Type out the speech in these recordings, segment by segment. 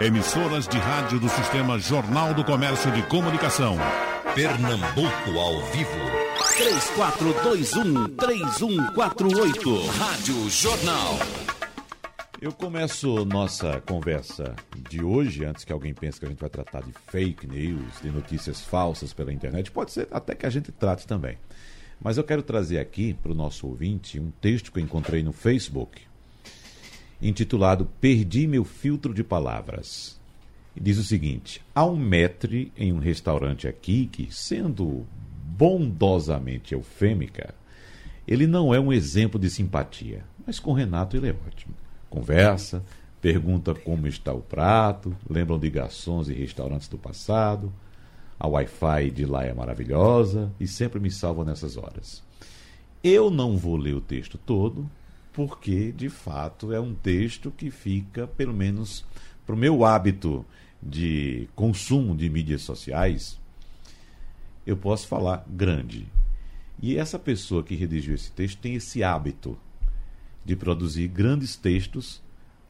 Emissoras de rádio do Sistema Jornal do Comércio de Comunicação. Pernambuco ao vivo. 3421-3148. Rádio Jornal. Eu começo nossa conversa de hoje, antes que alguém pense que a gente vai tratar de fake news, de notícias falsas pela internet. Pode ser até que a gente trate também. Mas eu quero trazer aqui para o nosso ouvinte um texto que eu encontrei no Facebook, intitulado Perdi meu filtro de palavras. E diz o seguinte: há um maître em um restaurante aqui que, sendo bondosamente eufêmica, ele não é um exemplo de simpatia, mas com Renato ele é ótimo. Conversa, pergunta como está o prato, lembram de garçons e restaurantes do passado. A Wi-Fi de lá é maravilhosa e sempre me salva nessas horas. Eu não vou ler o texto todo, porque de fato é um texto que fica, pelo menos para o meu hábito de consumo de mídias sociais, eu posso falar grande. E essa pessoa que redigiu esse texto tem esse hábito de produzir grandes textos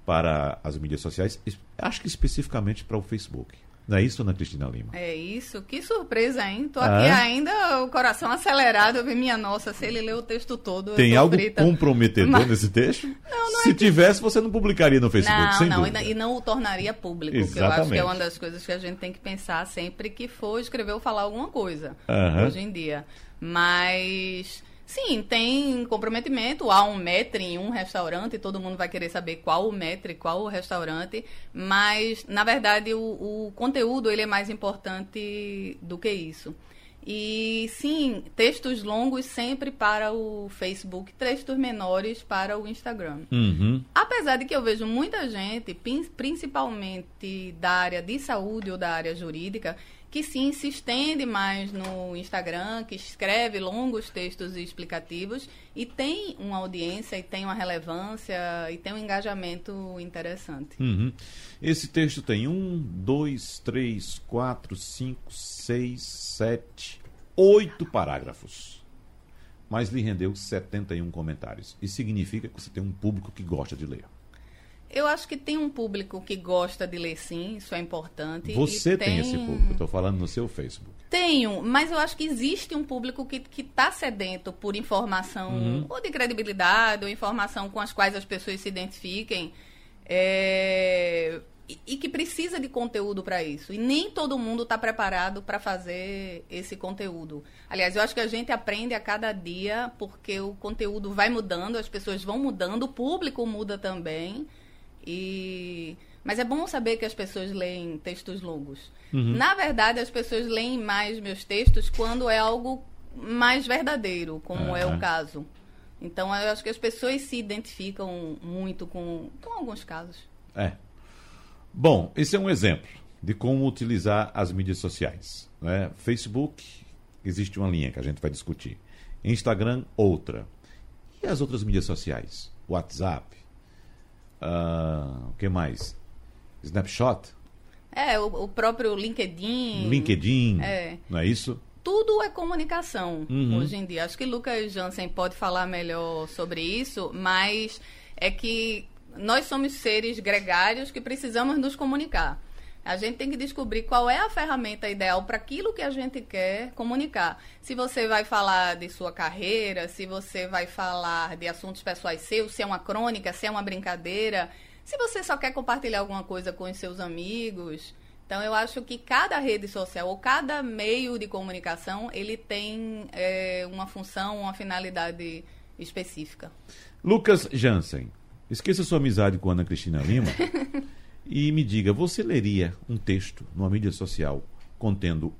para as mídias sociais, acho que especificamente para o Facebook. Não é isso, Ana Cristina Lima? É isso. Que surpresa, hein? Tô aqui ah. ainda, o coração acelerado. Eu vi, minha nossa, se ele leu o texto todo. Tem algo frita. comprometedor Mas... nesse texto? Não, não Se é tivesse, você não publicaria no Facebook, não, sem não, dúvida. E não o tornaria público. Exatamente. Que eu acho que é uma das coisas que a gente tem que pensar sempre que for escrever ou falar alguma coisa. Hoje em dia. Mas Sim, tem comprometimento. Há um metre em um restaurante, todo mundo vai querer saber qual o metre, qual o restaurante, mas, na verdade, o, o conteúdo ele é mais importante do que isso. E sim, textos longos sempre para o Facebook, textos menores para o Instagram. Uhum. Apesar de que eu vejo muita gente, principalmente da área de saúde ou da área jurídica, que sim se estende mais no Instagram, que escreve longos textos explicativos e tem uma audiência e tem uma relevância e tem um engajamento interessante. Uhum. Esse texto tem um, dois, três, quatro, cinco, seis, sete, oito parágrafos. Mas lhe rendeu 71 comentários. Isso significa que você tem um público que gosta de ler. Eu acho que tem um público que gosta de ler, sim, isso é importante. Você tem... tem... esse público, estou falando no seu Facebook. Tenho, mas eu acho que existe um público que está sedento por informação, uhum. ou de credibilidade, ou informação com as quais as pessoas se identifiquem, é... e, e, que precisa de conteúdo para isso. E nem todo mundo está preparado para fazer esse conteúdo. Aliás, eu acho que a gente aprende a cada dia, porque o conteúdo vai mudando, as pessoas vão mudando, o público muda também. E mas é bom saber que as pessoas leem textos longos. Uhum. Na verdade, as pessoas leem mais meus textos quando é algo mais verdadeiro, como uhum. é o caso. Então, eu acho que as pessoas se identificam muito com, com alguns casos. É. Bom, esse é um exemplo de como utilizar as mídias sociais. Né? Facebook, existe uma linha que a gente vai discutir. Instagram, outra. E as outras mídias sociais? WhatsApp, Uh, o que mais? Snapshot? É, o, o próprio LinkedIn. LinkedIn, é. não é isso? Tudo é comunicação uhum. hoje em dia. Acho que Lucas Jansen pode falar melhor sobre isso, mas é que nós somos seres gregários que precisamos nos comunicar. A gente tem que descobrir qual é a ferramenta ideal para aquilo que a gente quer comunicar. Se você vai falar de sua carreira, se você vai falar de assuntos pessoais seus, se é uma crônica, se é uma brincadeira, se você só quer compartilhar alguma coisa com os seus amigos. Então, eu acho que cada rede social ou cada meio de comunicação, ele tem é, uma função, uma finalidade específica. Lucas Jansen, esqueça sua amizade com Ana Cristina Lima. E me diga, você leria um texto numa mídia social contendo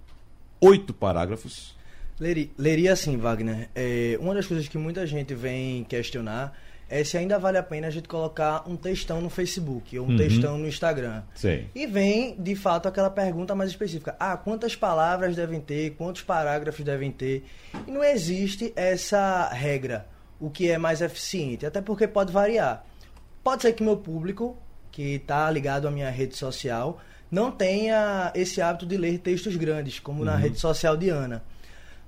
oito parágrafos? Leria, leria sim, Wagner. É, uma das coisas que muita gente vem questionar é se ainda vale a pena a gente colocar um textão no Facebook ou um uhum. textão no Instagram. Sim. E vem, de fato, aquela pergunta mais específica. Ah, quantas palavras devem ter? Quantos parágrafos devem ter? E não existe essa regra, o que é mais eficiente. Até porque pode variar. Pode ser que meu público que está ligado à minha rede social não tenha esse hábito de ler textos grandes, como uhum. na rede social de Ana.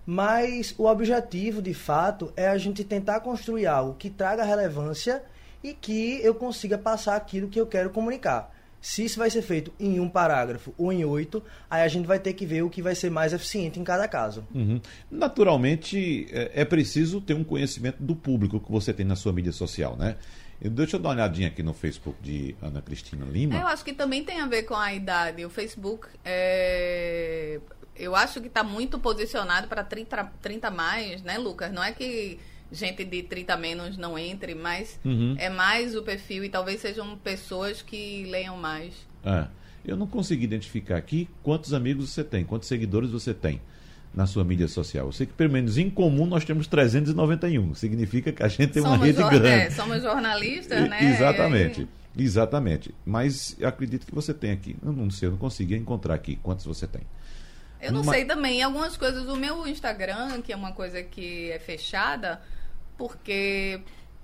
Mas o objetivo, de fato, é a gente tentar construir algo que traga relevância e que eu consiga passar aquilo que eu quero comunicar. Se isso vai ser feito em um parágrafo ou em oito, aí a gente vai ter que ver o que vai ser mais eficiente em cada caso. Uhum. Naturalmente, é, é preciso ter um conhecimento do público que você tem na sua mídia social, né? Deixa eu dar uma olhadinha aqui no Facebook de Ana Cristina Lima. Eu acho que também tem a ver com a idade. O Facebook, é... eu acho que está muito posicionado para 30, 30 mais, né, Lucas? Não é que gente de 30 menos não entre, mas uhum. é mais o perfil e talvez sejam pessoas que leiam mais. É. Eu não consegui identificar aqui quantos amigos você tem, quantos seguidores você tem na sua mídia social. Eu sei que, pelo menos em comum, nós temos 391. Significa que a gente tem somos uma rede grande. É, somos jornalistas, né? Exatamente. Exatamente. Mas eu acredito que você tem aqui. Eu não sei, eu não consegui encontrar aqui quantos você tem. Eu não Uma... sei também. Algumas coisas. O meu Instagram, que é uma coisa que é fechada, porque.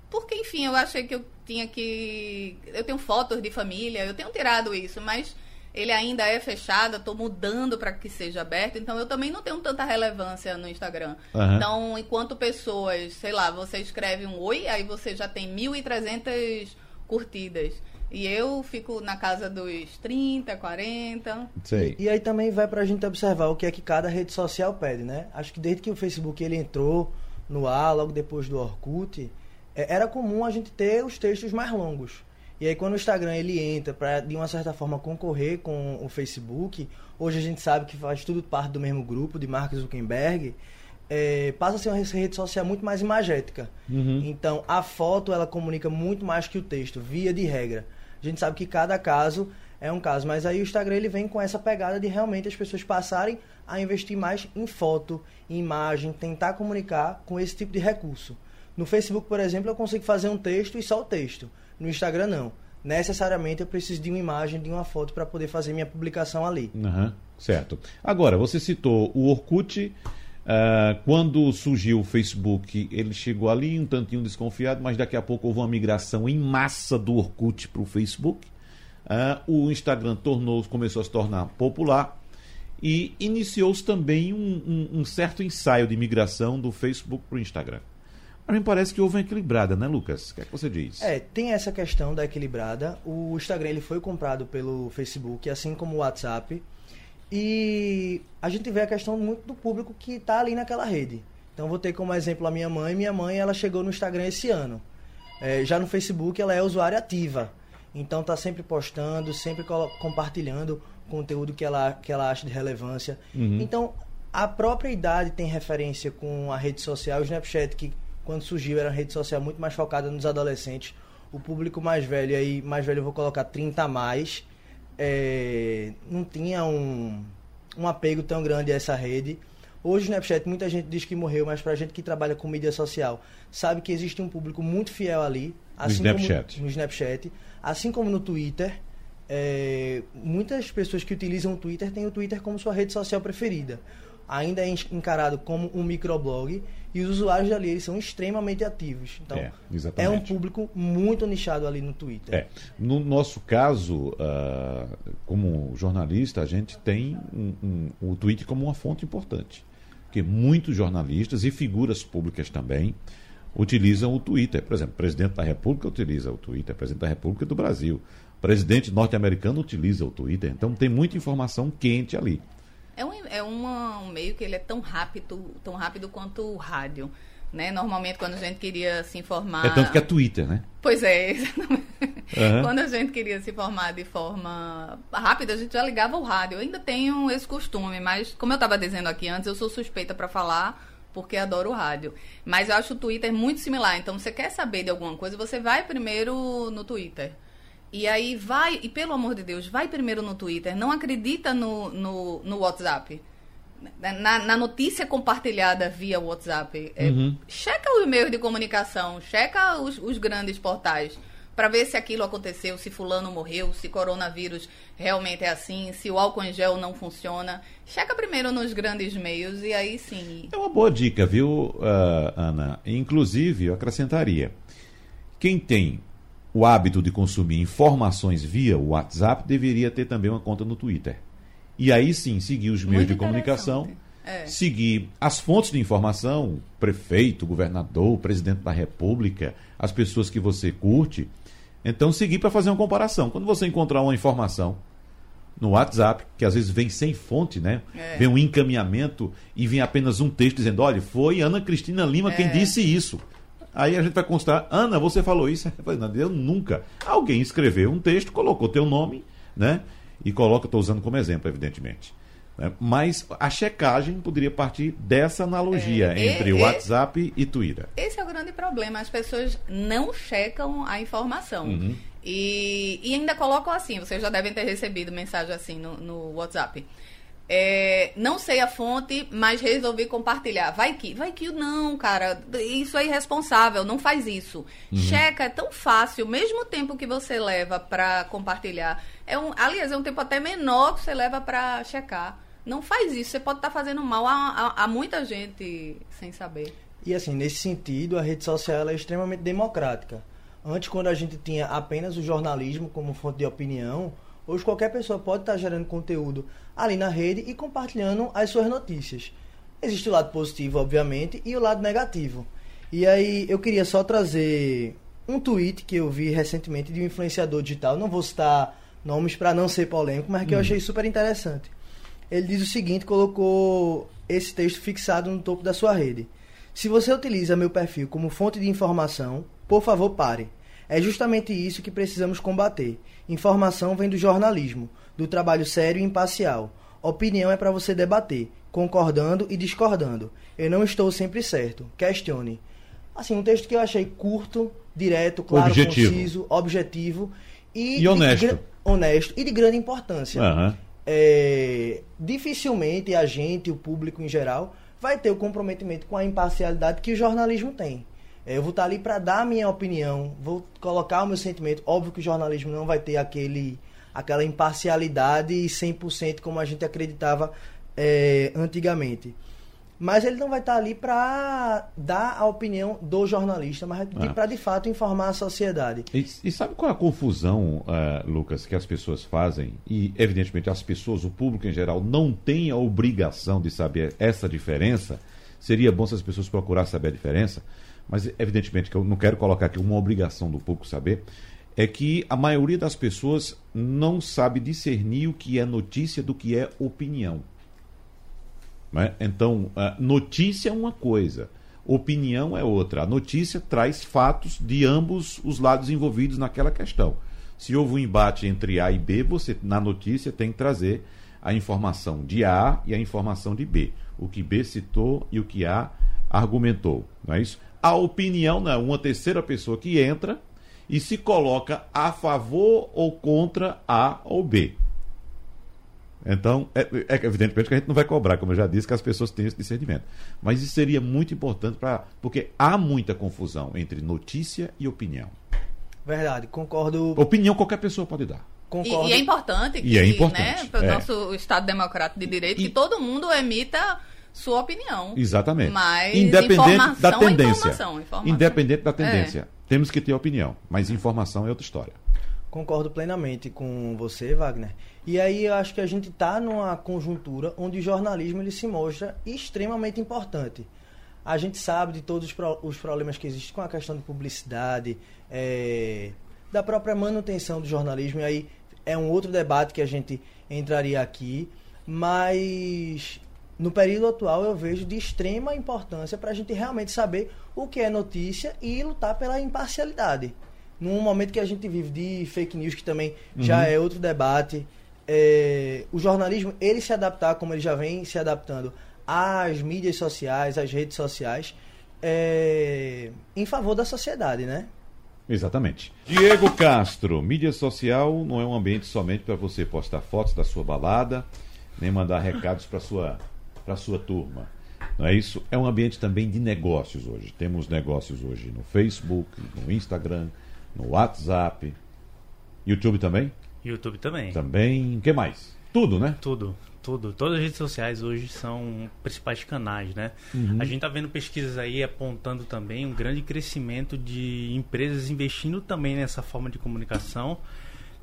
Porque, enfim, eu achei que eu tinha que. Eu tenho fotos de família, eu tenho tirado isso, mas ele ainda é fechado, estou mudando para que seja aberto, então eu também não tenho tanta relevância no Instagram. Uhum. Então, enquanto pessoas, sei lá, você escreve um oi, aí você já tem 1.300 curtidas. E eu fico na casa dos 30, 40. Sei. E, aí também vai para a gente observar o que é que cada rede social pede, né? Acho que desde que o Facebook ele entrou no ar, logo depois do Orkut, é, era comum a gente ter os textos mais longos. E aí quando o Instagram ele entra para de uma certa forma concorrer com o Facebook, hoje a gente sabe que faz tudo parte do mesmo grupo de Mark Zuckerberg, é, passa a ser uma rede social muito mais imagética. Uhum. Então a foto ela comunica muito mais que o texto, via de regra. A gente sabe que cada caso é um caso, mas aí o Instagram ele vem com essa pegada de realmente as pessoas passarem a investir mais em foto, em imagem, tentar comunicar com esse tipo de recurso. No Facebook, por exemplo, eu consigo fazer um texto e só o texto. No Instagram, não. Necessariamente eu preciso de uma imagem, de uma foto para poder fazer minha publicação ali. Uhum, certo. Agora, você citou o Orkut. Uh, quando surgiu o Facebook, ele chegou ali um tantinho desconfiado, mas daqui a pouco houve uma migração em massa do Orkut para o Facebook. Uh, o Instagram tornou, começou a se tornar popular e iniciou-se também um, um, um certo ensaio de migração do Facebook para o Instagram. A mim parece que houve uma equilibrada, né, Lucas? O que é que você diz? É, tem essa questão da equilibrada. O Instagram ele foi comprado pelo Facebook, assim como o WhatsApp. E a gente vê a questão muito do público que está ali naquela rede. Então vou ter como exemplo a minha mãe. Minha mãe ela chegou no Instagram esse ano. É, já no Facebook ela é usuária ativa. Então tá sempre postando, sempre compartilhando conteúdo que ela, que ela acha de relevância. Uhum. Então a própria idade tem referência com a rede social, o Snapchat que quando surgiu, era uma rede social muito mais focada nos adolescentes. O público mais velho, aí, mais velho eu vou colocar 30 a mais, é, não tinha um, um apego tão grande a essa rede. Hoje o Snapchat, muita gente diz que morreu, mas pra gente que trabalha com mídia social, sabe que existe um público muito fiel ali. Assim no Snapchat. Como, no Snapchat. Assim como no Twitter. É, muitas pessoas que utilizam o Twitter têm o Twitter como sua rede social preferida ainda é encarado como um microblog e os usuários dali eles são extremamente ativos. Então, é, é um público muito nichado ali no Twitter. É. No nosso caso, uh, como jornalista, a gente tem um, um, o Twitter como uma fonte importante. Porque muitos jornalistas e figuras públicas também utilizam o Twitter. Por exemplo, o presidente da República utiliza o Twitter, o presidente da República do Brasil. O presidente norte-americano utiliza o Twitter. Então tem muita informação quente ali. É um, é uma, um meio que ele é tão rápido, tão rápido quanto o rádio. Né? Normalmente, quando a gente queria se informar. É tanto que é Twitter, né? Pois é, Uhum. Quando a gente queria se informar de forma rápida, a gente já ligava o rádio. Eu ainda tenho esse costume, mas como eu estava dizendo aqui antes, eu sou suspeita para falar porque adoro o rádio. Mas eu acho o Twitter muito similar. Então, você quer saber de alguma coisa, você vai primeiro no Twitter. E aí vai, e pelo amor de Deus, vai primeiro no Twitter, não acredita no, no, no WhatsApp. Na, na, notícia compartilhada via WhatsApp. É, uhum. Checa o e-mail de comunicação, checa os, os grandes portais para ver se aquilo aconteceu, se fulano morreu, se coronavírus realmente é assim, se o álcool em gel não funciona. Checa primeiro nos grandes meios e aí sim. É uma boa dica, viu, uh, Ana? Inclusive, eu acrescentaria. Quem tem o hábito de consumir informações via WhatsApp, deveria ter também uma conta no Twitter. E aí sim, seguir os meios Muito de comunicação, é. seguir as fontes de informação, prefeito, governador, presidente da república, as pessoas que você curte, Então, seguir para fazer uma comparação. Quando você encontrar uma informação no WhatsApp, que às vezes vem sem fonte, né? É. Vem um encaminhamento e vem apenas um texto dizendo: olha, foi Ana Cristina Lima quem disse isso. Aí a gente vai constar, Ana, você falou isso? Eu falei, não, eu nunca. Alguém escreveu um texto, colocou teu nome, né? E coloca, estou usando como exemplo, evidentemente. né? Mas a checagem poderia partir dessa analogia É, entre o WhatsApp e Twitter. Esse é o grande problema. As pessoas não checam a informação. Uhum. E, e ainda colocam assim, vocês já devem ter recebido mensagem assim no, no WhatsApp. É, não sei a fonte, mas resolvi compartilhar. Vai que, vai que não, cara. Isso é irresponsável, não faz isso. Uhum. Checa, é tão fácil, o mesmo tempo que você leva para compartilhar. É um, aliás, é um tempo até menor que você leva para checar. Não faz isso, você pode estar fazendo mal a, a- a muita gente sem saber. E assim, nesse sentido, a rede social ela é extremamente democrática. Antes, quando a gente tinha apenas o jornalismo como fonte de opinião, hoje qualquer pessoa pode estar gerando conteúdo ali na rede e compartilhando as suas notícias. Existe o lado positivo, obviamente, e o lado negativo. E aí eu queria só trazer um tweet que eu vi recentemente de um influenciador digital, não vou citar nomes para não ser polêmico, mas que eu achei super interessante. Ele diz o seguinte, colocou esse texto fixado no topo da sua rede. Se você utiliza meu perfil como fonte de informação, por favor pare. É justamente isso que precisamos combater. Informação vem do jornalismo, do trabalho sério e imparcial. Opinião é para você debater, concordando e discordando. Eu não estou sempre certo. Questione. Assim, um texto que eu achei curto, direto, claro, Objetivo. conciso, objetivo e, E de honesto. gra- honesto e de grande importância Aham. é, dificilmente a gente, o público em geral, vai ter o comprometimento com a imparcialidade que o jornalismo tem. É, eu vou estar ali para dar a minha opinião, vou colocar o meu sentimento. Óbvio que o jornalismo não vai ter aquele, aquela imparcialidade 100% como a gente acreditava é, antigamente. Mas ele não vai estar ali para dar a opinião do jornalista, mas Ah. para de fato informar a sociedade. E, e sabe qual é a confusão, eh, Lucas, que as pessoas fazem? E, evidentemente, as pessoas, o público em geral, não tem a obrigação de saber essa diferença. Seria bom se as pessoas procurassem saber a diferença, mas, evidentemente, que eu não quero colocar aqui uma obrigação do público saber. É que a maioria das pessoas não sabe discernir o que é notícia do que é opinião. né? Então, a notícia é uma coisa, opinião é outra. A notícia traz fatos de ambos os lados envolvidos naquela questão. Se houve um embate entre A e B, você na notícia tem que trazer a informação de A e a informação de B. O que B citou e o que A argumentou. Não é isso? A opinião não é uma terceira pessoa que entra e se coloca a favor ou contra A ou B. Então, é, é evidentemente que a gente não vai cobrar, como eu já disse, que as pessoas têm esse discernimento. Mas isso seria muito importante para. Porque há muita confusão entre notícia e opinião. Verdade, concordo. Opinião qualquer pessoa pode dar. E, concordo. e é importante que, E é importante, né, para o é. nosso Estado Democrático de Direito, E- que todo mundo emita sua opinião. Exatamente. Mas Independente informação da é tendência. informação, informação. Independente da tendência. Temos que ter opinião. Mas informação é outra história. Concordo plenamente com você, Wagner. E aí eu acho que a gente está numa conjuntura onde o jornalismo ele se mostra extremamente importante. A gente sabe de todos os problemas que existem com a questão de publicidade, é, da própria manutenção do jornalismo, e aí é um outro debate que a gente entraria aqui, mas no período atual eu vejo de extrema importância para a gente realmente saber o que é notícia e lutar pela imparcialidade. Num momento que a gente vive de fake news, que também já é outro debate, é, o jornalismo, ele se adaptar como ele já vem se adaptando às mídias sociais, às redes sociais, é, em favor da sociedade, né? Exatamente. Diego Castro, mídia social não é um ambiente somente para você postar fotos da sua balada, nem mandar recados para sua para sua turma. Não é isso? É um ambiente também de negócios hoje. Temos negócios hoje no Facebook, no Instagram, no WhatsApp, YouTube também? YouTube também. Também, o que mais? Tudo, né? Tudo, tudo. Todas as redes sociais hoje são principais canais, né? A gente tá vendo pesquisas aí apontando também um grande crescimento de empresas investindo também nessa forma de comunicação,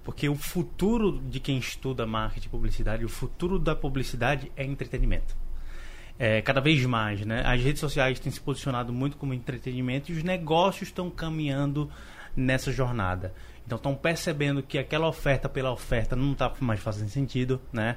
porque o futuro de quem estuda marketing e publicidade, o futuro da publicidade é entretenimento. É, cada vez mais, né? As redes sociais têm se posicionado muito como entretenimento e os negócios estão caminhando nessa jornada. Então estão percebendo que aquela oferta pela oferta não está mais fazendo sentido, né?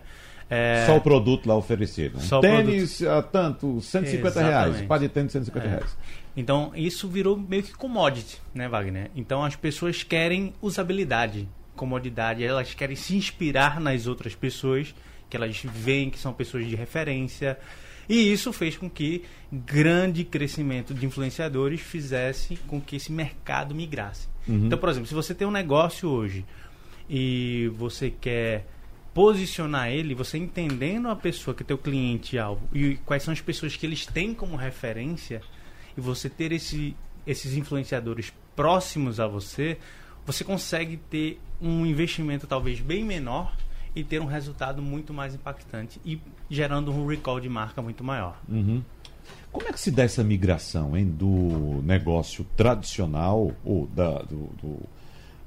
É... Só o produto lá oferecido. Né? Só tênis a tanto, 150 Exatamente. reais. Par de tênis, 150 é. reais. Então isso virou meio que commodity, né, Wagner? Então as pessoas querem usabilidade, comodidade, elas querem se inspirar nas outras pessoas, que elas veem que são pessoas de referência. E isso fez com que grande crescimento de influenciadores fizesse com que esse mercado migrasse. Uhum. Então, por exemplo, se você tem um negócio hoje e você quer posicionar ele, você entendendo a pessoa que é teu cliente alvo e quais são as pessoas que eles têm como referência e você ter esse, esses influenciadores próximos a você, você consegue ter um investimento talvez bem menor e ter um resultado muito mais impactante e gerando um recall de marca muito maior. Uhum. Como é que se dá essa migração hein, do negócio tradicional ou da do, do,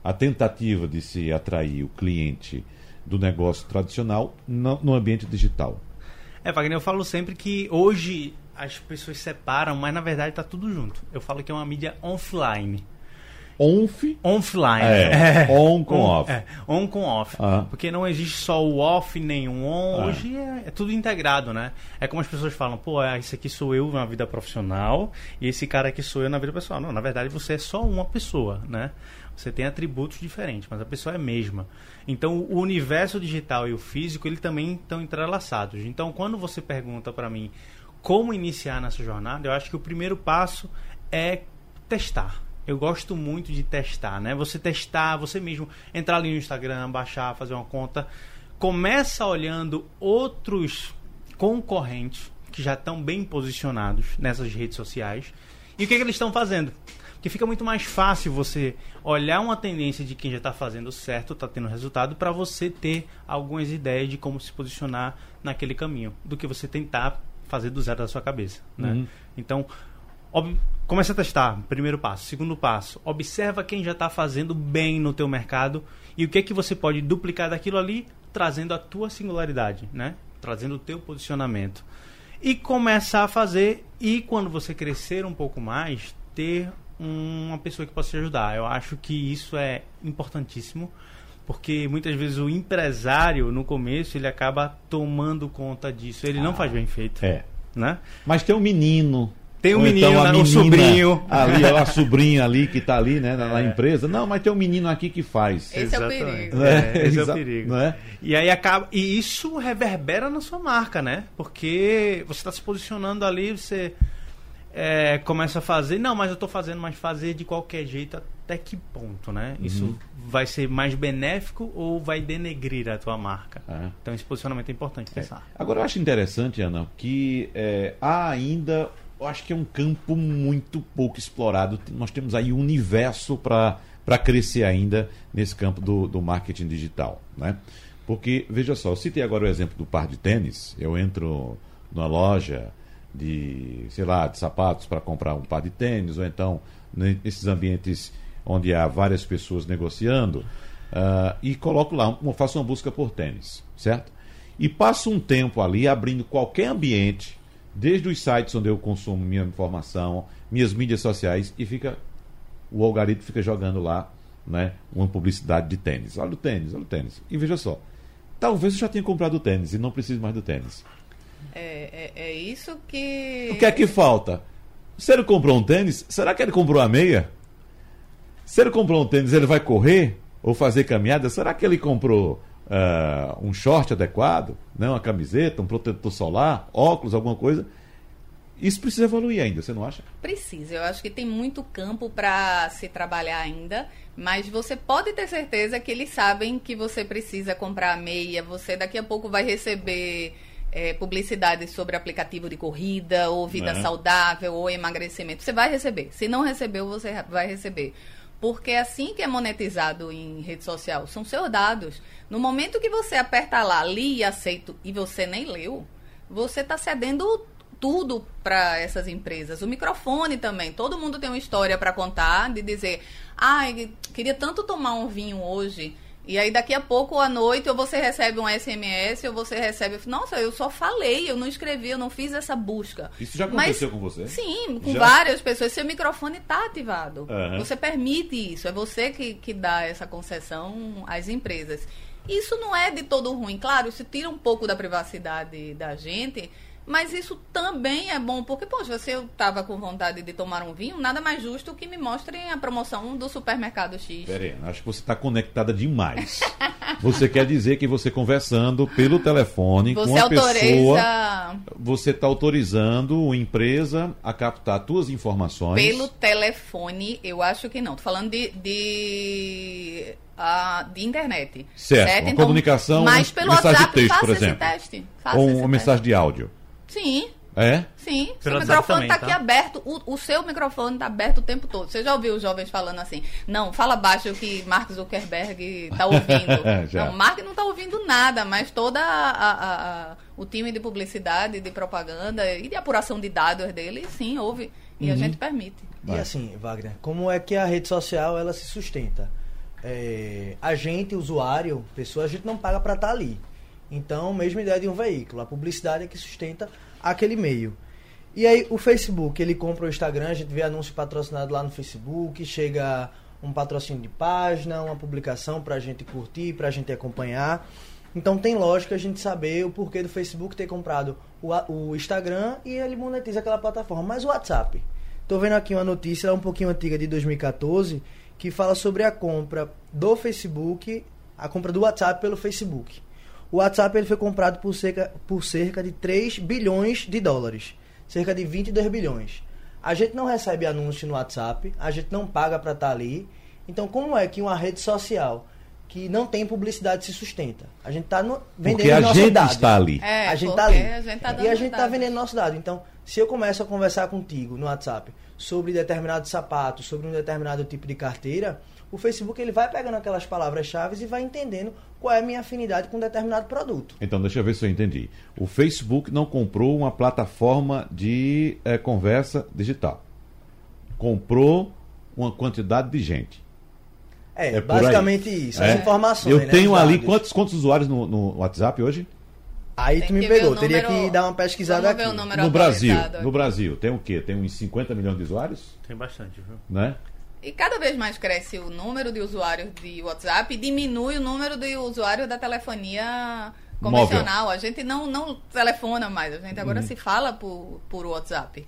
a tentativa de se atrair o cliente do negócio tradicional no, no ambiente digital. É, Wagner, eu falo sempre que hoje as pessoas separam, mas na verdade está tudo junto. Eu falo que é uma mídia offline. Onf? Offline. É, é. On com on, off. É, on com off. Ah. Porque não existe só o off nem o on. Ah. Hoje é, é, tudo integrado, né? É como as pessoas falam, pô, é, esse aqui sou eu na vida profissional e esse cara aqui sou eu na vida pessoal. Não, na verdade você é só uma pessoa, né? Você tem atributos diferentes, mas a pessoa é a mesma. Então, o universo digital e o físico, ele também estão entrelaçados. Então, quando você pergunta para mim como iniciar nessa jornada, eu acho que o primeiro passo é testar. Eu gosto muito de testar, né? Você testar, você mesmo entrar ali no Instagram, baixar, fazer uma conta, começa olhando outros concorrentes que já estão bem posicionados nessas redes sociais e o que, é que eles estão fazendo que fica muito mais fácil você olhar uma tendência de quem já está fazendo certo, está tendo resultado, para você ter algumas ideias de como se posicionar naquele caminho, do que você tentar fazer do zero da sua cabeça. Né? Uhum. Então, comece a testar, primeiro passo. Segundo passo, observa quem já está fazendo bem no teu mercado e o que é que você pode duplicar daquilo ali, trazendo a tua singularidade, né? trazendo o teu posicionamento. E começar a fazer, e quando você crescer um pouco mais, ter uma pessoa que possa te ajudar. Eu acho que isso é importantíssimo, porque muitas vezes o empresário, no começo, ele acaba tomando conta disso. Ele ah, não faz bem feito. É. Né? Mas tem um menino tem um menino, então, né, um sobrinho. Ali, a sobrinha ali que está ali, né, na, é. empresa. Não, mas tem um menino aqui que faz. Esse Exatamente. é o perigo. É, esse é o perigo. É? E aí acaba. E isso reverbera na sua marca, né? Porque você está se posicionando ali, você é, começa a fazer, não, mas eu estou fazendo, mas fazer de qualquer jeito, até que ponto, né? Uhum. Isso vai ser mais benéfico ou vai denegrir a tua marca? É. Então esse posicionamento é importante é. pensar. Agora eu acho interessante, Ana, que é, há ainda, eu acho que é um campo muito pouco explorado. Nós temos aí um universo para crescer ainda nesse campo do, do marketing digital, né? Porque, veja só, eu citei agora o exemplo do par de tênis, eu entro numa loja, de, sei lá, de sapatos para comprar um par de tênis, ou então nesses ambientes onde há várias pessoas negociando, uh, e coloco lá, faço uma busca por tênis, certo? E passo um tempo ali abrindo qualquer ambiente, desde os sites onde eu consumo minha informação, minhas mídias sociais, e fica o algoritmo fica jogando lá né, uma publicidade de tênis. Olha o tênis, olha o tênis. E veja só, talvez eu já tenha comprado o tênis e não preciso mais do tênis. É, é, é, isso que. O que é que falta? Se ele comprou um tênis, será que ele comprou a meia? Se ele comprou um tênis, ele vai correr ou fazer caminhada? Será que ele comprou uh, um short adequado, né? uma camiseta, um protetor solar, óculos, alguma coisa? Isso precisa evoluir ainda, você não acha? Precisa. Eu acho que tem muito campo para se trabalhar ainda, mas você pode ter certeza que eles sabem que você precisa comprar a meia. Você daqui a pouco vai receber é, publicidade sobre aplicativo de corrida, ou vida é. saudável, ou emagrecimento. Você vai receber. Se não recebeu, você vai receber. Porque é assim que é monetizado em rede social. São seus dados. No momento que você aperta lá, li e aceito, e você nem leu, você está cedendo tudo para essas empresas. O microfone também. Todo mundo tem uma história para contar de dizer, ah, queria tanto tomar um vinho hoje E aí daqui a pouco à noite ou você recebe um SMS ou você recebe, nossa, eu só falei, eu não escrevi, eu não fiz essa busca. Isso já aconteceu com você? Sim, com Já? várias pessoas. Seu microfone está ativado. Aham. Você permite isso, é você que, que dá essa concessão às empresas. Isso não é de todo ruim, claro, isso tira um pouco da privacidade da gente, mas isso também é bom, porque, poxa, se eu estava com vontade de tomar um vinho, nada mais justo que me mostrem a promoção do supermercado X. Aí, acho que você está conectada demais. Você quer dizer que você conversando pelo telefone com Você a pessoa, você está autorizando a empresa a captar suas informações. pelo telefone, eu acho que não. Tô falando de, de, ah, de internet. Certo, uma comunicação, Mas pelo mensagem de WhatsApp, texto, faça por exemplo. teste. Ou uma mensagem de áudio. Sim, É? sim. Seu Pelo WhatsApp microfone também, tá tá? aqui aberto. O, o seu microfone tá aberto o tempo todo. Você já ouviu os jovens falando assim? Não, fala baixo que Mark Zuckerberg tá ouvindo. Não, Mark não tá ouvindo nada, mas toda a, a- a- o time de publicidade, de propaganda e de apuração de dados dele, sim, ouve. E Uhum. a gente permite. E assim, Wagner, como é que a rede social ela se sustenta? É, a gente, usuário, pessoa, a gente não paga para estar ali. Então, mesma ideia de um veículo. A publicidade é que sustenta aquele meio. E aí, o Facebook, ele compra o Instagram, a gente vê anúncio patrocinado lá no Facebook, chega um patrocínio de página, uma publicação para a gente curtir, para a gente acompanhar. Então, tem lógica a gente saber o porquê do Facebook ter comprado o, o Instagram e ele monetiza aquela plataforma. Mas o WhatsApp, Tô vendo aqui uma notícia é um pouquinho antiga de 2014 que fala sobre a compra do Facebook, a compra do WhatsApp pelo Facebook. O WhatsApp ele foi comprado por cerca, por cerca de 3 bilhões de dólares, cerca de 22 bilhões. A gente não recebe anúncio no WhatsApp, a gente não paga para estar ali. Então, como é que uma rede social que não tem publicidade se sustenta? A gente está vendendo Porque a nossos gente dados. está ali. É, a gente porque tá ali. a gente tá e a gente tá dados. vendendo nosso dado. Então, se eu começo a conversar contigo no WhatsApp sobre determinado sapato, sobre um determinado tipo de carteira, o Facebook ele vai pegando aquelas palavras-chave e vai entendendo qual é a minha afinidade com determinado produto. Então, deixa eu ver se eu entendi. O Facebook não comprou uma plataforma de eh, conversa digital. Comprou uma quantidade de gente. É, É basicamente isso. É. As informações. Eu né, tenho ali quantos, quantos usuários no, no WhatsApp hoje? Aí Tem tu me pegou. o Teria número- que dar uma pesquisada aqui. número No Brasil. No Brasil. Tem o quê? Tem uns 50 milhões de usuários? Tem bastante, viu? Né? E cada vez mais cresce o número de usuários de WhatsApp e diminui o número de usuários da telefonia convencional. A gente não, não telefona mais, a gente agora se fala por, por WhatsApp.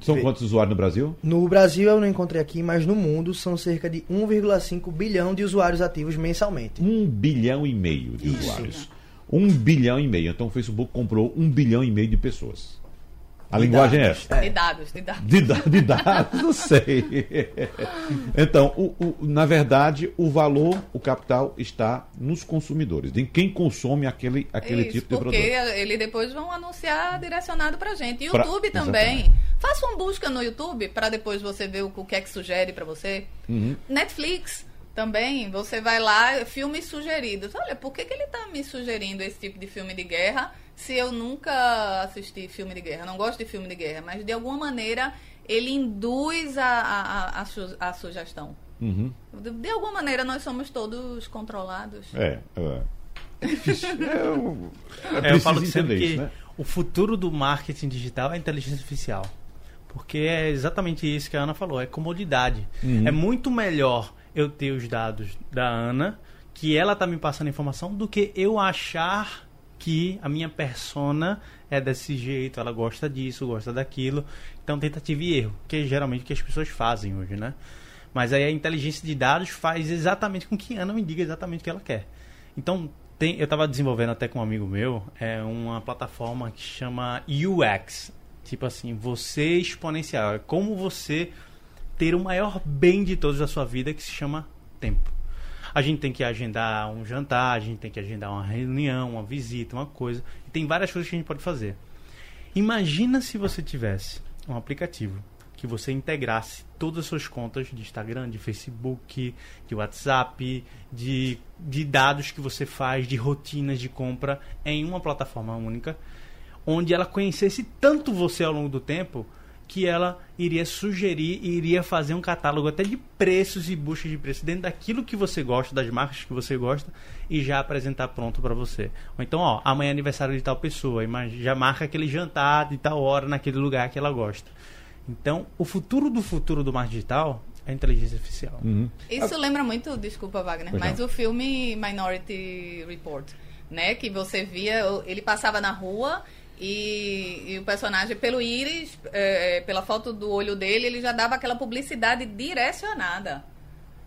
São quantos usuários no Brasil? No Brasil eu não encontrei aqui, mas no mundo são cerca de 1,5 bilhão de usuários ativos mensalmente. Um bilhão e meio de Isso. usuários. Um bilhão e meio. Então o Facebook comprou um bilhão e meio de pessoas. A De linguagem dados. é essa. De dados, de dados. De, da- de dados, não sei. Então, o- o- na verdade, o valor, o capital está nos consumidores, em quem consome aquele, aquele Isso, tipo de porque produto. eles depois vão anunciar direcionado pra gente. Pra- YouTube também. exatamente. Faça uma busca no YouTube para depois você ver o, o que é que sugere pra você. Uhum. Netflix também, você vai lá, filmes sugeridos. Olha, por que, que ele tá me sugerindo esse tipo de filme de guerra se eu nunca assisti filme de guerra? Não gosto de filme de guerra, mas de alguma maneira ele induz a, a, a, su- a sugestão. Uhum. De, de alguma maneira nós somos todos controlados. É, é. É difícil. É, eu, é É, eu falo sempre que isso, né? o futuro do marketing digital é a inteligência artificial. Porque é exatamente isso que a Ana falou, é comodidade. Uhum. É muito melhor eu ter os dados da Ana, que ela tá me passando informação, do que eu achar que a minha persona é desse jeito, ela gosta disso, gosta daquilo. Então tentativa e erro, que é geralmente o que as pessoas fazem hoje, né? Mas aí a inteligência de dados faz exatamente com que Ana me diga exatamente o que ela quer. Então, tem, eu estava desenvolvendo até com um amigo meu é uma plataforma que chama UX. Tipo assim, você exponencial. É como você ter o maior bem de todos da sua vida que se chama tempo. A gente tem que agendar um jantar, a gente tem que agendar uma reunião, uma visita, uma coisa. E tem várias coisas que a gente pode fazer. Imagina se você tivesse um aplicativo que você integrasse todas as suas contas de Instagram, de Facebook, de WhatsApp, de, de dados que você faz, de rotinas de compra em uma plataforma única, onde ela conhecesse tanto você ao longo do tempo que ela iria sugerir e iria fazer um catálogo até de preços e busca de preços dentro daquilo que você gosta, das marcas que você gosta, e já apresentar pronto para você. Ou então, ó, amanhã é aniversário de tal pessoa, já marca aquele jantar de tal hora naquele lugar que ela gosta. Então, o futuro do futuro do marketing digital é a inteligência artificial. Uhum. Isso ah. lembra muito, desculpa Wagner, pois mas não. o filme Minority Report, né, que você via, ele passava na rua e, e, o personagem, pelo íris, é, é, pela foto do olho dele, ele já dava aquela publicidade direcionada.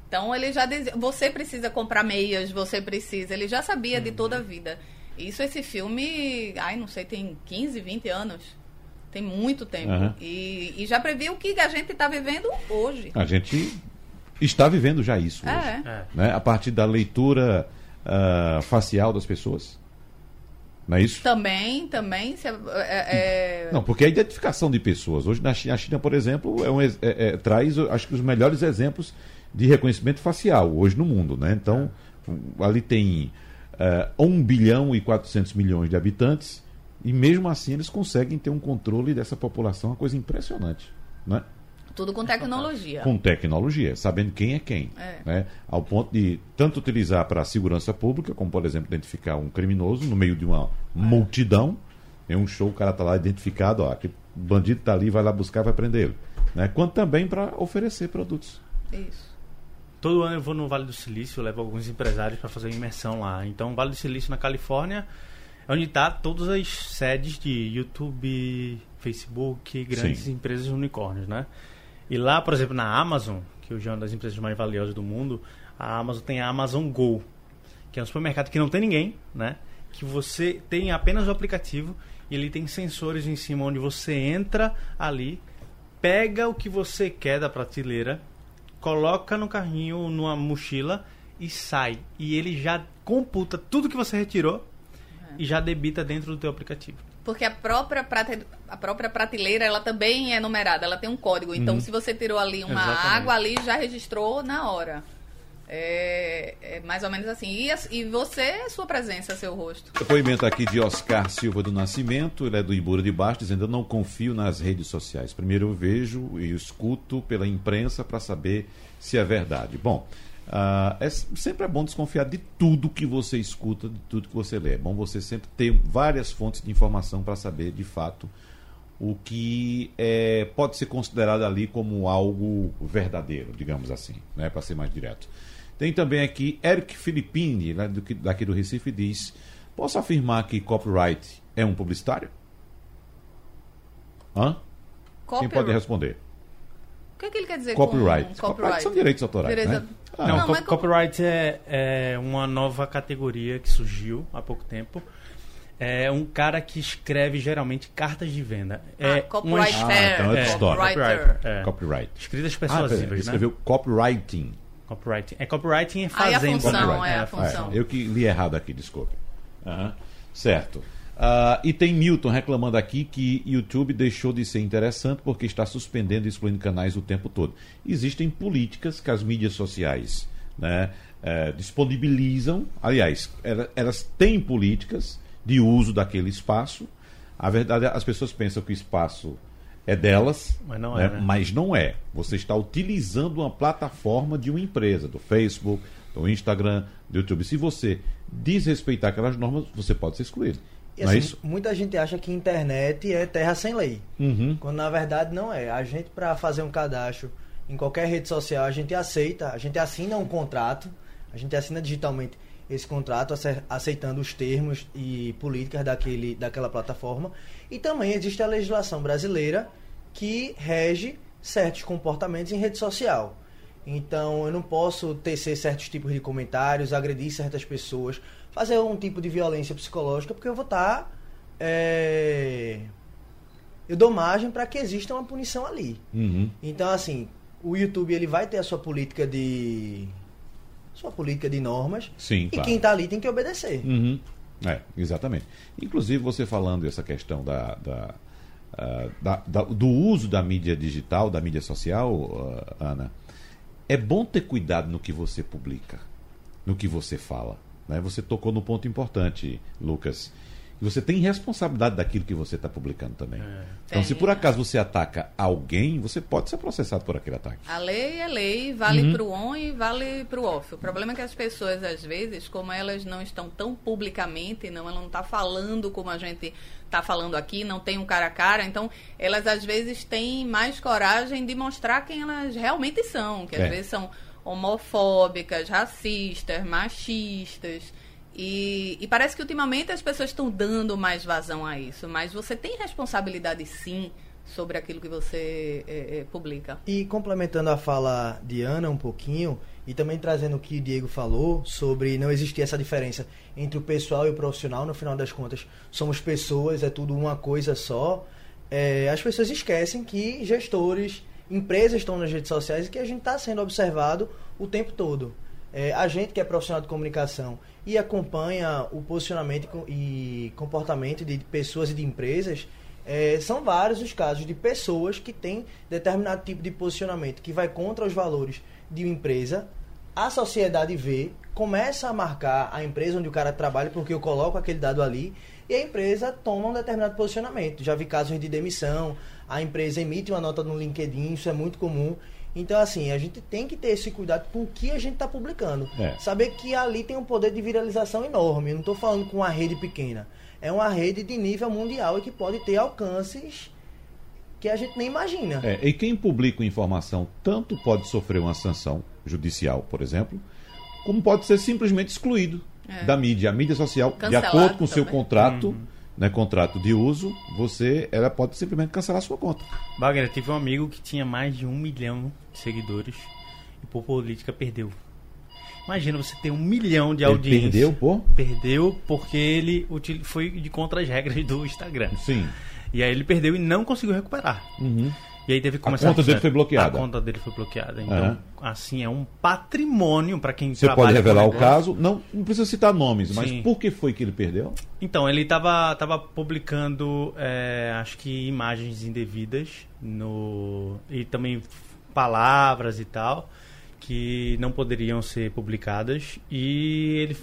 Então ele já dizia, você precisa comprar meias, você precisa. Ele já sabia uhum. de toda a vida. Isso, esse filme, ai, não sei, tem 15, 20 anos. Tem muito tempo. Uhum. E, e, já previu o que a gente está vivendo hoje. A gente está vivendo já isso é. hoje. É. Né? A partir da leitura uh, facial das pessoas. Não é isso? Também, também. Se, é, é... Não, porque a identificação de pessoas. Hoje na China, a China por exemplo, é um, é, é, traz, acho que, os melhores exemplos de reconhecimento facial hoje no mundo. Né? Então, ali tem uh, 1 bilhão e 400 milhões de habitantes e mesmo assim eles conseguem ter um controle dessa população, uma coisa impressionante. Né? Tudo com tecnologia. Com tecnologia, sabendo quem é quem. É. Né? Ao ponto de tanto utilizar para a segurança pública, como por exemplo identificar um criminoso no meio de uma é. multidão. Em um show, o cara está lá identificado, ó, aquele bandido está ali, vai lá buscar, vai prender ele. Né? Quanto também para oferecer produtos. Isso. Todo ano eu vou no Vale do Silício, levo alguns empresários para fazer uma imersão lá. Então, Vale do Silício na Califórnia é onde está todas as sedes de YouTube, Facebook, grandes Sim. empresas unicórnios, né? E lá, por exemplo, na Amazon, que hoje é uma das empresas mais valiosas do mundo, a Amazon tem a Amazon Go, que é um supermercado que não tem ninguém, né? Que você tem apenas o aplicativo e ele tem sensores em cima onde você entra ali, pega o que você quer da prateleira, coloca no carrinho, numa mochila e sai. E ele já computa tudo que você retirou uhum. e já debita dentro do teu aplicativo. Porque a própria, prate... a própria prateleira, ela também é numerada, ela tem um código. Então, uhum. se você tirou ali uma Exatamente. água, ali já registrou na hora. É, é, mais ou menos assim. E, e você, sua presença, seu rosto. Depoimento aqui de Oscar Silva do Nascimento, ele é do Ibura de Baixo, dizendo: Eu não confio nas redes sociais. Primeiro eu vejo e escuto pela imprensa para saber se é verdade. Bom, Uh, é, sempre é bom desconfiar de tudo que você escuta, de tudo que você lê. É bom você sempre ter várias fontes de informação para saber de fato o que é, pode ser considerado ali como algo verdadeiro, digamos assim, né, para ser mais direto. Tem também aqui Eric Filippini, né, do, daqui do Recife, diz: Posso afirmar que copyright é um publicitário? Hã? Copyright. Quem pode responder? O que, é que ele quer dizer copyright. com copyright? Copyright são direitos autorais. Direito né? Ah, não, co copyright é, é uma nova categoria que surgiu há pouco tempo é um cara que escreve geralmente cartas de venda. É ah, copywriter. Uma... Ah, então é, copywriter. É. Copyright. Escritas persuasivas, ah, né? escreveu copywriting. Copywriting. É copywriting é fazendo. Aí a função, é a função. É, eu que li errado aqui, desculpe. Uhum. Certo. Uh, e tem Milton reclamando aqui que YouTube deixou de ser interessante porque está suspendendo e excluindo canais o tempo todo. Existem políticas que as mídias sociais né, é, disponibilizam. Aliás, elas, elas têm políticas de uso daquele espaço. A verdade é as pessoas pensam que o espaço é delas, mas não é. Né? Né? Mas não é. Você está utilizando uma plataforma de uma empresa, do Facebook, do Instagram, do YouTube. Se você desrespeitar aquelas normas, você pode ser excluído. E, assim, é isso? Muita gente acha que internet é terra sem lei. Uhum. Quando na verdade não é. A gente, para fazer um cadastro em qualquer rede social, a gente aceita, a gente assina um contrato, a gente assina digitalmente esse contrato, aceitando os termos e políticas daquele, daquela plataforma. E também existe a legislação brasileira que rege certos comportamentos em rede social. Então eu não posso tecer certos tipos de comentários, agredir certas pessoas fazer um tipo de violência psicológica, porque eu vou estar. Tá, é... Eu dou margem para que exista uma punição ali. Uhum. Então, assim, o YouTube ele vai ter a sua política de. Sua política de normas. Sim, e claro. quem está ali tem que obedecer. Uhum. É, exatamente. Inclusive, você falando essa questão da, da, uh, da, da, do uso da mídia digital, da mídia social, uh, Ana, é bom ter cuidado no que você publica, no que você fala. Né? Você tocou no ponto importante, Lucas, E você tem responsabilidade daquilo que você está publicando também. É. Então, se por acaso você ataca alguém, você pode ser processado por aquele ataque. A lei é lei, vale Uhum. pro on e vale pro off. O problema é que as pessoas, às vezes, como elas não estão tão publicamente, não, ela não está falando como a gente está falando aqui, não tem um cara a cara, então elas às vezes têm mais coragem de mostrar quem elas realmente são, que às É. vezes são homofóbicas, racistas, machistas. E, e parece que ultimamente as pessoas estão dando mais vazão a isso, mas você tem responsabilidade sim sobre aquilo que você eh, eh, publica. E complementando a fala de Ana um pouquinho, e também trazendo o que o Diego falou sobre não existir essa diferença entre o pessoal e o profissional, no final das contas, somos pessoas, é tudo uma coisa só. É, as pessoas esquecem que gestores, empresas estão nas redes sociais e que a gente está sendo observado o tempo todo. É, a gente que é profissional de comunicação e acompanha o posicionamento e co- comportamento de pessoas e de empresas, é, são vários os casos de pessoas que têm determinado tipo de posicionamento que vai contra os valores de uma empresa. A sociedade vê, começa a marcar a empresa onde o cara trabalha, porque eu coloco aquele dado ali, e a empresa toma um determinado posicionamento. Já vi casos de demissão, a empresa emite uma nota no LinkedIn, isso é muito comum. Então, assim, a gente tem que ter esse cuidado com o que a gente está publicando. É. Saber que ali tem um poder de viralização enorme. Eu não estou falando com uma rede pequena. É uma rede de nível mundial e que pode ter alcances que a gente nem imagina. É, e quem publica informação tanto pode sofrer uma sanção judicial, por exemplo, como pode ser simplesmente excluído É. da mídia. A mídia social, de Cancelado acordo com o seu também. contrato, né, contrato de uso, você ela pode simplesmente cancelar sua conta. Wagner, tive um amigo que tinha mais de um milhão de seguidores e por política perdeu. Imagina você ter um milhão de Ele audiência. perdeu, pô? Perdeu porque ele foi de contra as regras do Instagram. Sim. E aí ele perdeu e não conseguiu recuperar. Uhum. E aí teve que começar conta dele foi bloqueada. A conta dele foi bloqueada. Então, Aham. assim, é um patrimônio para quem Você trabalha pode revelar o caso, não, não precisa citar nomes, mas Sim. por que foi que ele perdeu? Então, ele estava tava publicando, é, acho que imagens indevidas no e também palavras e tal que não poderiam ser publicadas e ele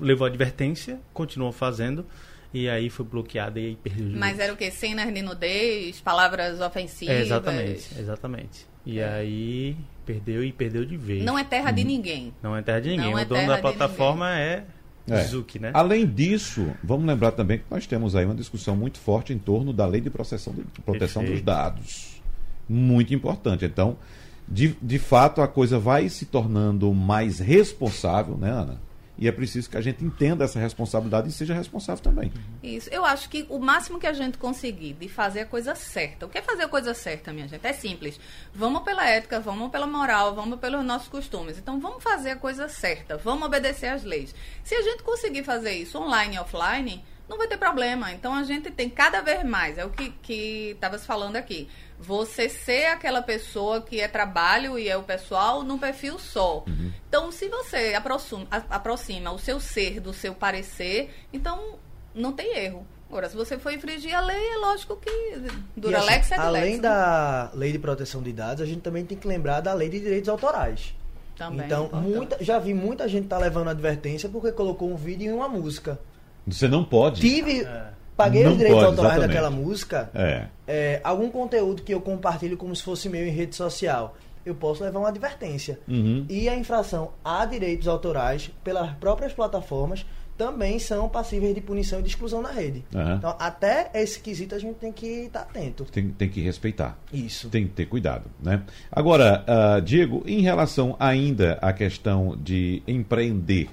levou advertência, continuou fazendo e aí foi bloqueado e aí perdeu de Mas vez. era o que? Cenas de nudez, palavras ofensivas. É, exatamente, exatamente. E aí perdeu e perdeu de vez. Não é terra de ninguém. Não é terra de ninguém. Não é o dono terra da plataforma é, É. Zuki, né? Além disso, vamos lembrar também que nós temos aí uma discussão muito forte em torno da lei de proteção, de proteção dos dados. Muito importante. Então, de, de fato, a coisa vai se tornando mais responsável, né, Ana? E é preciso que a gente entenda essa responsabilidade e seja responsável também. Isso. Eu acho que o máximo que a gente conseguir de fazer a coisa certa. O que é fazer a coisa certa, minha gente? É simples. Vamos pela ética, vamos pela moral, vamos pelos nossos costumes. Então vamos fazer a coisa certa, vamos obedecer às leis. Se a gente conseguir fazer isso online e offline, não vai ter problema. Então a gente tem cada vez mais, é o que estava se falando aqui. Você ser aquela pessoa que é trabalho e é o pessoal num perfil só. Então, se você aproxima, aproxima o seu ser do seu parecer, então não tem erro. Agora, se você for infringir a lei, é lógico que dura E, assim, lex, é além lex, né? da lei de proteção de dados, a gente também tem que lembrar da lei de direitos autorais. Também então, é muita, já vi muita gente tá levando advertência porque colocou um vídeo em uma música. Você não pode. Tive, paguei Não os direitos pode, autorais exatamente. daquela música. É. é, algum conteúdo que eu compartilho como se fosse meu em rede social, eu posso levar uma advertência. Uhum. E a infração a direitos autorais pelas próprias plataformas também são passíveis de punição e de exclusão na rede. Aham. Então, até esse quesito a gente tem que estar atento. Tem, tem que respeitar. Isso. Tem que ter cuidado, né? Agora, ah, Diego, em relação ainda à questão de empreender,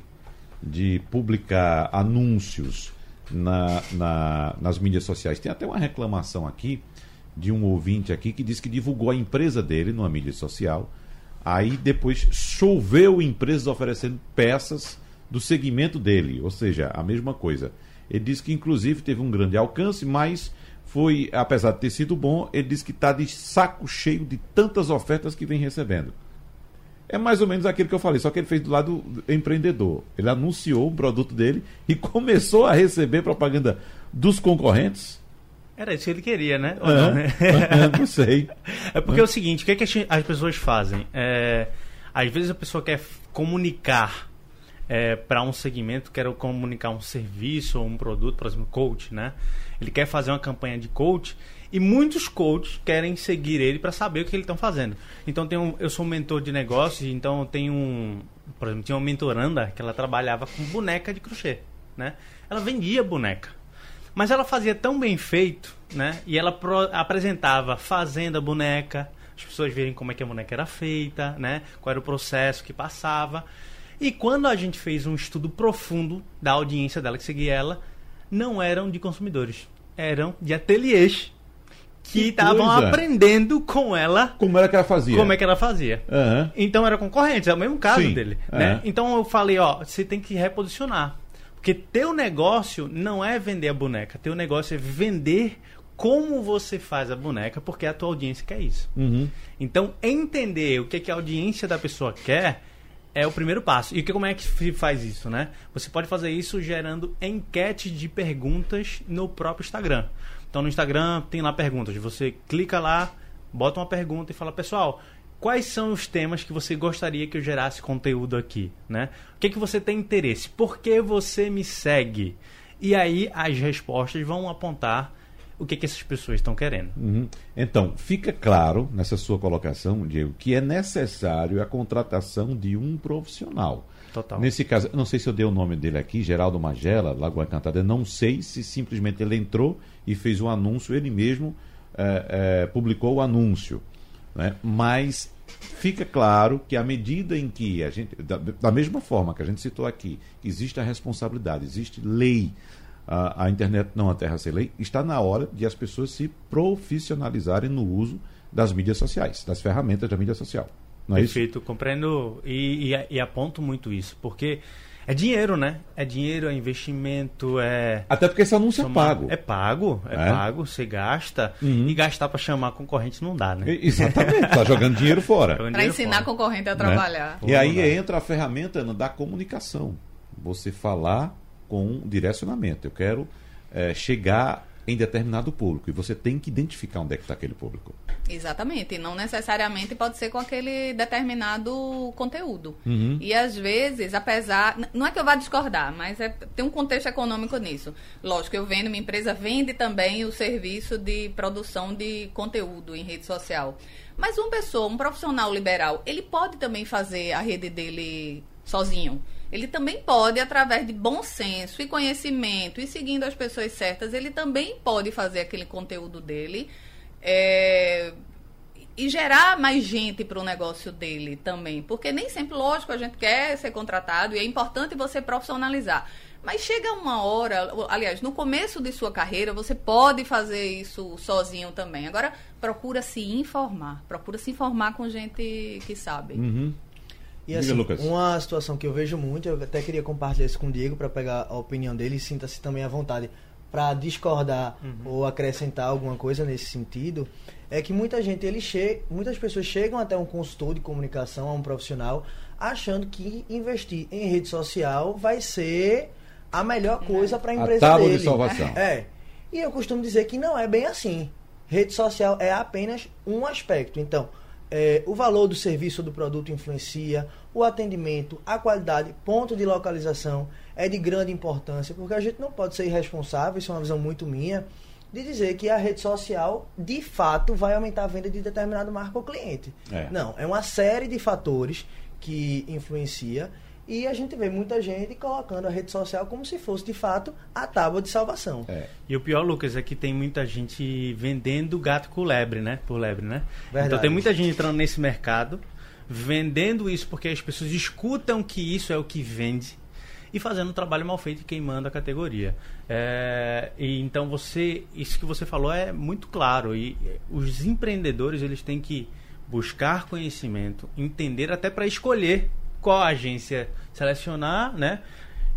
de publicar anúncios na, na- nas mídias sociais, tem até uma reclamação aqui de um ouvinte aqui que disse que divulgou a empresa dele numa mídia social. Aí depois choveu empresas oferecendo peças do segmento dele, ou seja, a mesma coisa. Ele disse que inclusive teve um grande alcance, mas foi, apesar de ter sido bom, ele disse que está de saco cheio de tantas ofertas que vem recebendo. É mais ou menos aquilo que eu falei, só que ele fez do lado empreendedor. Ele anunciou o produto dele e começou a receber propaganda dos concorrentes. Era isso que ele queria, né? Ou não, né? não sei. É porque é o seguinte, o que, é que as- as pessoas fazem? É, às vezes a pessoa quer comunicar é, para um segmento, quer comunicar um serviço ou um produto, por exemplo, coach, né? Ele quer fazer uma campanha de coach e muitos coaches querem seguir ele para saber o que eles estão fazendo. Então tem um, eu sou um mentor de negócios, então tem um, por exemplo, tinha uma mentoranda que ela trabalhava com boneca de crochê, né? Ela vendia boneca. Mas ela fazia tão bem feito, né? E ela pro, apresentava fazendo a boneca, as pessoas verem como é que a boneca era feita, né? Qual era o processo que passava. E quando a gente fez um estudo profundo da audiência dela que seguia ela, não eram de consumidores, eram de ateliês que estavam aprendendo com ela como era que ela fazia. Como é que ela fazia. Uhum. Então era concorrente, é o mesmo caso Sim. dele. Uhum. Né? Então eu falei, ó, você tem que reposicionar. Porque teu negócio não é vender a boneca, teu negócio é vender como você faz a boneca, porque a tua audiência quer isso. Uhum. Então, entender o que, que a audiência da pessoa quer é o primeiro passo. E como é que se faz isso, né? Você pode fazer isso gerando enquete de perguntas no próprio Instagram. Então, no Instagram tem lá perguntas. Você clica lá, bota uma pergunta e fala, pessoal, quais são os temas que você gostaria que eu gerasse conteúdo aqui, né? O que, que você tem interesse? Por que você me segue? E aí as respostas vão apontar o que, que essas pessoas estão querendo. Uhum. Então, fica claro nessa sua colocação, Diego, que é necessário a contratação de um profissional. Total. Nesse caso, não sei se eu dei o nome dele aqui, Geraldo Magela, Lagoa Encantada, não sei se simplesmente ele entrou e fez um anúncio, ele mesmo é, é, publicou o anúncio. Né? Mas fica claro que à medida em que a gente, da, da mesma forma que a gente citou aqui, existe a responsabilidade, existe lei, a, a internet não a terra sem lei, está na hora de as pessoas se profissionalizarem no uso das mídias sociais, das ferramentas da mídia social. Não é Perfeito, isso? compreendo e, e, e, aponto muito isso, porque é dinheiro, né? É dinheiro, é investimento, é. Até porque esse anúncio é pago. É pago, é, é? pago, você gasta. Uhum. E gastar para chamar concorrente não dá, né? Exatamente, tá jogando dinheiro fora. Para ensinar fora. concorrente a trabalhar. Né? E aí entra a ferramenta da comunicação. Você falar com um direcionamento. Eu quero é, chegar em determinado público e você tem que identificar onde é que está aquele público. Exatamente, e não necessariamente pode ser com aquele determinado conteúdo. Uhum. E às vezes, apesar, não é que eu vá discordar, mas é, tem um contexto econômico nisso. Lógico, eu vendo, minha empresa vende também o serviço de produção de conteúdo em rede social. Mas uma pessoa, um profissional liberal, ele pode também fazer a rede dele sozinho. Ele também pode, através de bom senso e conhecimento e seguindo as pessoas certas, ele também pode fazer aquele conteúdo dele é, e gerar mais gente para o negócio dele também. Porque nem sempre, lógico, a gente quer ser contratado e é importante você profissionalizar. Mas chega uma hora, aliás, no começo de sua carreira, você pode fazer isso sozinho também. Agora, procura se informar. Procura se informar com gente que sabe. Uhum. E assim, uma situação que eu vejo muito, eu até queria compartilhar isso com o Diego para pegar a opinião dele e sinta-se também à vontade para discordar uhum. ou acrescentar alguma coisa nesse sentido, é que muita gente, ele che muitas pessoas chegam até um consultor de comunicação, a um profissional, achando que investir em rede social vai ser a melhor coisa para a empresa a tábua dele. de salvação. É. E eu costumo dizer que não é bem assim. Rede social é apenas um aspecto. Então, é, o valor do serviço ou do produto influencia, o atendimento, a qualidade, ponto de localização é de grande importância, porque a gente não pode ser irresponsável, isso é uma visão muito minha, de dizer que a rede social de fato vai aumentar a venda de determinado marca ou cliente. É. Não, é uma série de fatores que influencia e a gente vê muita gente colocando a rede social como se fosse de fato a tábua de salvação. É. E o pior, Lucas, é que tem muita gente vendendo gato com lebre, né? Por lebre, né? Verdade. Então tem muita gente entrando nesse mercado, vendendo isso porque as pessoas escutam que isso é o que vende e fazendo um trabalho mal feito e queimando a categoria. É, e então você, isso que você falou é muito claro e os empreendedores eles têm que buscar conhecimento, entender até para escolher qual agência selecionar, né?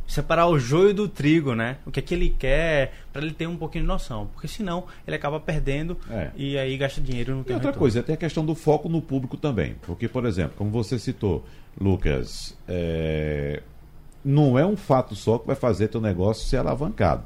Separar o joio do trigo, né? O que é que ele quer, para ele ter um pouquinho de noção. Porque senão ele acaba perdendo É. e aí gasta dinheiro não E outra coisa, tem a questão do foco no público também. Porque, por exemplo, como você citou, Lucas, é, não é um fato só que vai fazer teu negócio ser alavancado.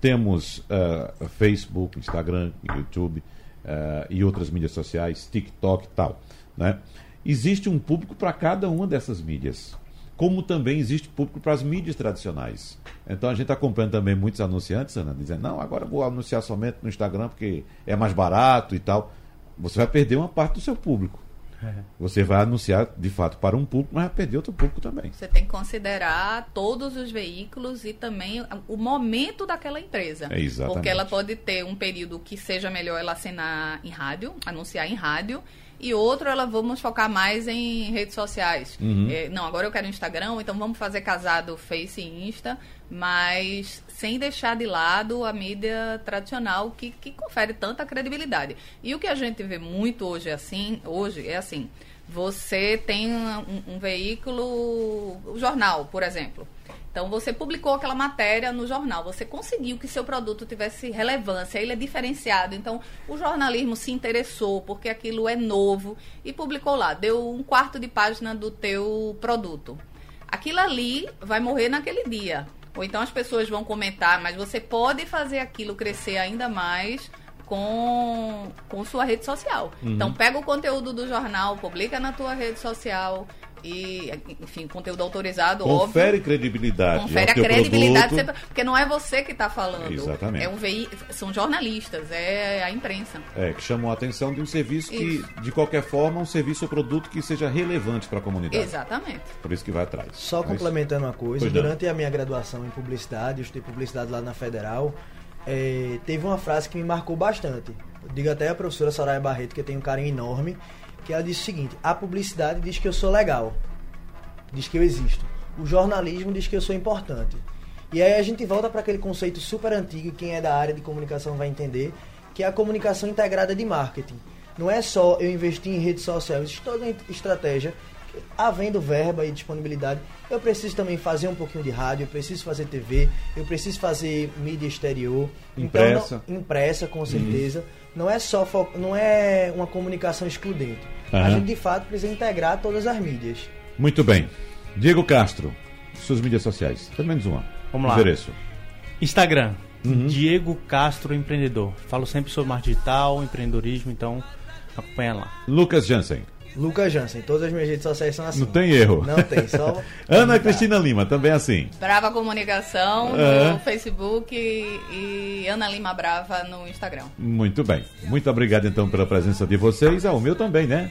Temos ah, Facebook, Instagram, YouTube ah, e outras mídias sociais, TikTok e tal. Né? Existe um público para cada uma dessas mídias. como também existe público para as mídias tradicionais. Então a gente está acompanhando também muitos anunciantes, Ana, dizendo, não, agora vou anunciar somente no Instagram porque é mais barato e tal. Você vai perder uma parte do seu público. Você vai anunciar de fato para um público, mas vai perder outro público também. Você tem que considerar todos os veículos e também o momento daquela empresa. É exatamente. Porque ela pode ter um período que seja melhor ela assinar em rádio, anunciar em rádio, e outro ela vamos focar mais em redes sociais. Uhum. É, não, agora eu quero Instagram, então vamos fazer casado Face e Insta, mas sem deixar de lado a mídia tradicional que, que confere tanta credibilidade. E o que a gente vê muito hoje assim, hoje é assim, você tem um, um veículo, o jornal, por exemplo. Então você publicou aquela matéria no jornal, você conseguiu que seu produto tivesse relevância, ele é diferenciado. Então o jornalismo se interessou porque aquilo é novo e publicou lá, deu um quarto de página do teu produto. Aquilo ali vai morrer naquele dia. Ou então as pessoas vão comentar, mas você pode fazer aquilo crescer ainda mais com, com sua rede social. Uhum. Então pega o conteúdo do jornal, publica na tua rede social, e, enfim, conteúdo autorizado, Confere óbvio. credibilidade. Confere a credibilidade, sempre, porque não é você que está falando. Exatamente. É um veí são jornalistas, é a imprensa. É, que chamam a atenção de um serviço que, de qualquer forma, um serviço ou produto que seja relevante para a comunidade. Exatamente. Por isso que vai atrás. Só é complementando uma coisa, durante a minha graduação em publicidade, eu estudei publicidade lá na Federal, é, teve uma frase que me marcou bastante. Eu digo até a professora Soraya Barreto, que eu tenho um carinho enorme, que ela disse o seguinte: a publicidade diz que eu sou legal, diz que eu existo. O jornalismo diz que eu sou importante. E aí a gente volta para aquele conceito super antigo, quem é da área de comunicação vai entender, que é a comunicação integrada de marketing. Não é só eu investir em redes sociais, existe toda uma estratégia. Havendo verba e disponibilidade, eu preciso também fazer um pouquinho de rádio, eu preciso fazer TV, eu preciso fazer mídia exterior. Impressa. Então, não, impressa, com certeza. Uhum. Não é só não é uma comunicação excludente. Uhum. A gente de fato precisa integrar todas as mídias. Muito bem. Diego Castro, suas mídias sociais. Pelo menos uma. Vamos lá. Endereço. Instagram. Uhum. Diego Castro Empreendedor. Falo sempre sobre marketing digital, empreendedorismo, então acompanha lá. Lucas Jansen. Lucas Jansen, todas as minhas redes sociais são assim. Não tem erro. Não tem, só. Ana Cristina Lima, também assim. Brava Comunicação no Facebook e Ana Lima Brava no Instagram. Muito bem. Muito obrigado então pela presença de vocês. Ah, o meu também, né?